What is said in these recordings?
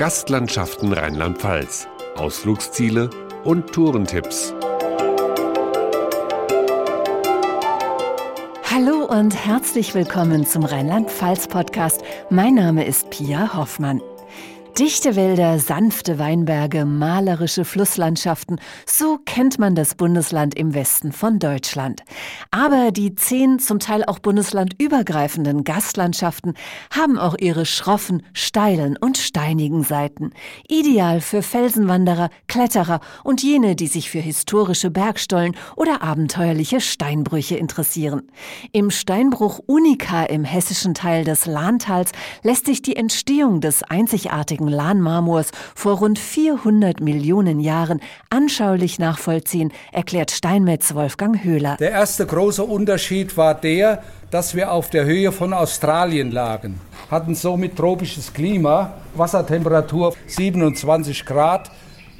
Gastlandschaften Rheinland-Pfalz, Ausflugsziele und Tourentipps. Hallo und herzlich willkommen zum Rheinland-Pfalz-Podcast. Mein Name ist Pia Hoffmann. Dichte Wälder, sanfte Weinberge, malerische Flusslandschaften, so kennt man das Bundesland im Westen von Deutschland. Aber die zehn zum Teil auch bundeslandübergreifenden Gastlandschaften haben auch ihre schroffen, steilen und steinigen Seiten. Ideal für Felsenwanderer, Kletterer und jene, die sich für historische Bergstollen oder abenteuerliche Steinbrüche interessieren. Im Steinbruch Unica im hessischen Teil des Lahntals lässt sich die Entstehung des einzigartigen Lahn-Marmors vor rund 400 Millionen Jahren anschaulich nachvollziehen, erklärt Steinmetz Wolfgang Höhler. Der erste große Unterschied war der, dass wir auf der Höhe von Australien lagen, hatten somit tropisches Klima, Wassertemperatur 27 Grad,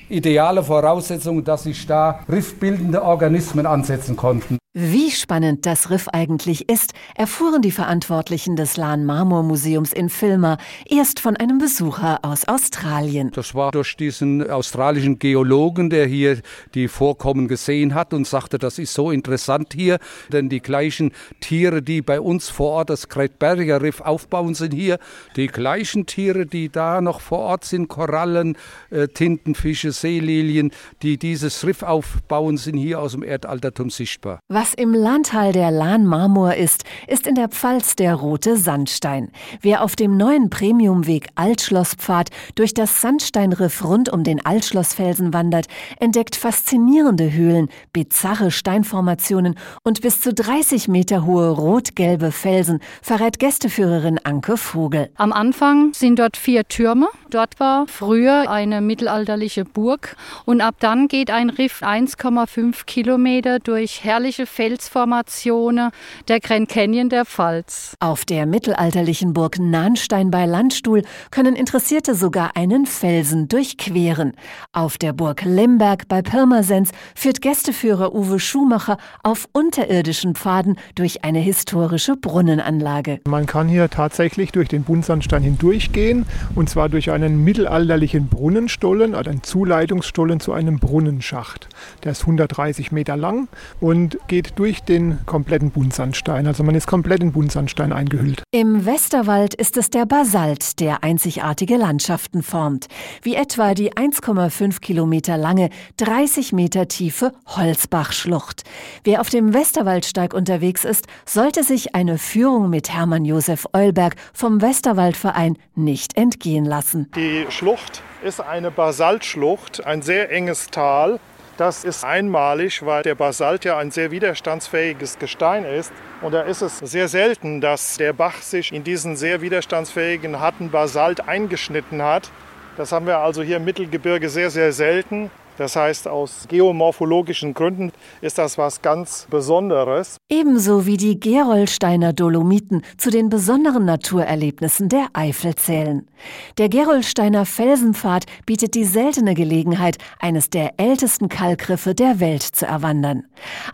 ideale Voraussetzungen, dass sich da riffbildende Organismen ansetzen konnten. Wie spannend das Riff eigentlich ist, erfuhren die Verantwortlichen des Lahn Marmor Museums in Filmer erst von einem Besucher aus Australien. Das war durch diesen australischen Geologen, der hier die Vorkommen gesehen hat und sagte, das ist so interessant hier, denn die gleichen Tiere, die bei uns vor Ort das Great Barrier Riff aufbauen, sind hier die gleichen Tiere, die da noch vor Ort sind, Korallen, äh, Tintenfische, Seelilien, die dieses Riff aufbauen, sind hier aus dem Erdaltertum sichtbar. Was im Landtal der Lahn-Marmor ist, ist in der Pfalz der rote Sandstein. Wer auf dem neuen Premiumweg Altschlosspfad durch das Sandsteinriff rund um den Altschlossfelsen wandert, entdeckt faszinierende Höhlen, bizarre Steinformationen und bis zu 30 Meter hohe rot-gelbe Felsen, verrät Gästeführerin Anke Vogel. Am Anfang sind dort vier Türme. Dort war früher eine mittelalterliche Burg und ab dann geht ein Riff 1,5 Kilometer durch herrliche Felsformationen der Grand Canyon der Pfalz. Auf der mittelalterlichen Burg Nahnstein bei Landstuhl können Interessierte sogar einen Felsen durchqueren. Auf der Burg Lemberg bei Pirmasens führt Gästeführer Uwe Schumacher auf unterirdischen Pfaden durch eine historische Brunnenanlage. Man kann hier tatsächlich durch den Buntsandstein hindurchgehen und zwar durch einen mittelalterlichen Brunnenstollen, also einen Zuleitungsstollen zu einem Brunnenschacht. Der ist 130 Meter lang und geht durch den kompletten Buntsandstein. Also man ist komplett in Buntsandstein eingehüllt. Im Westerwald ist es der Basalt, der einzigartige Landschaften formt. Wie etwa die 1,5 Kilometer lange, 30 Meter tiefe Holzbachschlucht. Wer auf dem Westerwaldsteig unterwegs ist, sollte sich eine Führung mit Hermann Josef Eulberg vom Westerwaldverein nicht entgehen lassen. Die Schlucht ist eine Basaltschlucht, ein sehr enges Tal. Das ist einmalig, weil der Basalt ja ein sehr widerstandsfähiges Gestein ist. Und da ist es sehr selten, dass der Bach sich in diesen sehr widerstandsfähigen, harten Basalt eingeschnitten hat. Das haben wir also hier im Mittelgebirge sehr, sehr selten. Das heißt, aus geomorphologischen Gründen ist das was ganz Besonderes. Ebenso wie die Gerolsteiner Dolomiten zu den besonderen Naturerlebnissen der Eifel zählen. Der Gerolsteiner Felsenpfad bietet die seltene Gelegenheit, eines der ältesten Kalkriffe der Welt zu erwandern.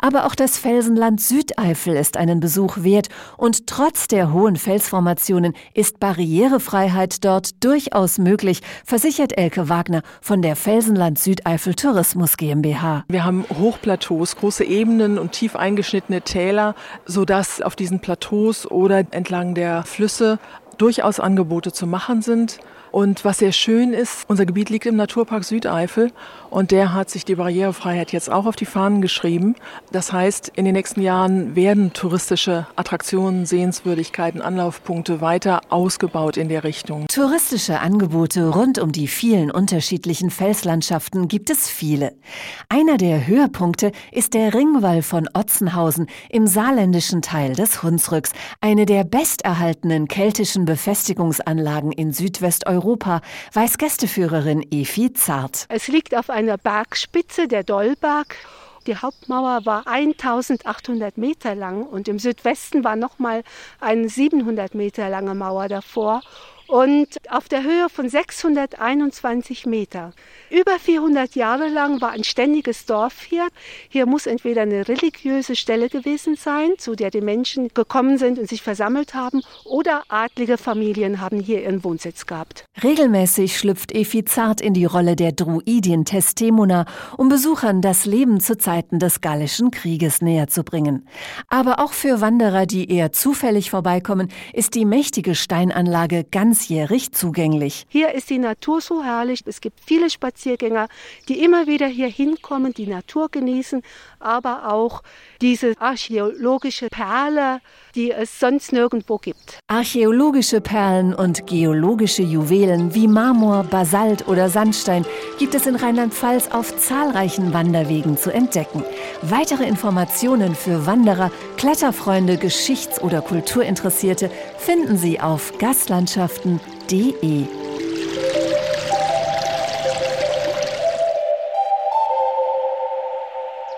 Aber auch das Felsenland Südeifel ist einen Besuch wert und trotz der hohen Felsformationen ist Barrierefreiheit dort durchaus möglich, versichert Elke Wagner von der Felsenland Südeifel Tourismus GmbH. Wir haben Hochplateaus, große Ebenen und tief eingeschnittene Täler, sodass auf diesen Plateaus oder entlang der Flüsse durchaus Angebote zu machen sind. Und was sehr schön ist, unser Gebiet liegt im Naturpark Südeifel und der hat sich die Barrierefreiheit jetzt auch auf die Fahnen geschrieben. Das heißt, in den nächsten Jahren werden touristische Attraktionen, Sehenswürdigkeiten, Anlaufpunkte weiter ausgebaut in der Richtung. Touristische Angebote rund um die vielen unterschiedlichen Felslandschaften gibt es viele. Einer der Höhepunkte ist der Ringwall von Otzenhausen im saarländischen Teil des Hunsrücks, eine der besterhaltenen keltischen Befestigungsanlagen in Südwesteuropa Europa, weiß Gästeführerin Efi Zart. Es liegt auf einer Bergspitze, der Dollberg. Die Hauptmauer war 1800 Meter lang und im Südwesten war nochmal eine 700 Meter lange Mauer davor. Und auf der Höhe von 621 Meter. Über 400 Jahre lang war ein ständiges Dorf hier. Hier muss entweder eine religiöse Stelle gewesen sein, zu der die Menschen gekommen sind und sich versammelt haben, oder adlige Familien haben hier ihren Wohnsitz gehabt. Regelmäßig schlüpft Efi Zart in die Rolle der Druidin Testemona, um Besuchern das Leben zu Zeiten des Gallischen Krieges näher zu bringen. Aber auch für Wanderer, die eher zufällig vorbeikommen, ist die mächtige Steinanlage ganzjährig zugänglich. Hier ist die Natur so herrlich. Es gibt viele Spaziergänge Spaziergänger, die immer wieder hier hinkommen, die Natur genießen, aber auch diese archäologische Perle, die es sonst nirgendwo gibt. Archäologische Perlen und geologische Juwelen wie Marmor, Basalt oder Sandstein gibt es in Rheinland-Pfalz auf zahlreichen Wanderwegen zu entdecken. Weitere Informationen für Wanderer, Kletterfreunde, Geschichts- oder Kulturinteressierte finden Sie auf gastlandschaften.de.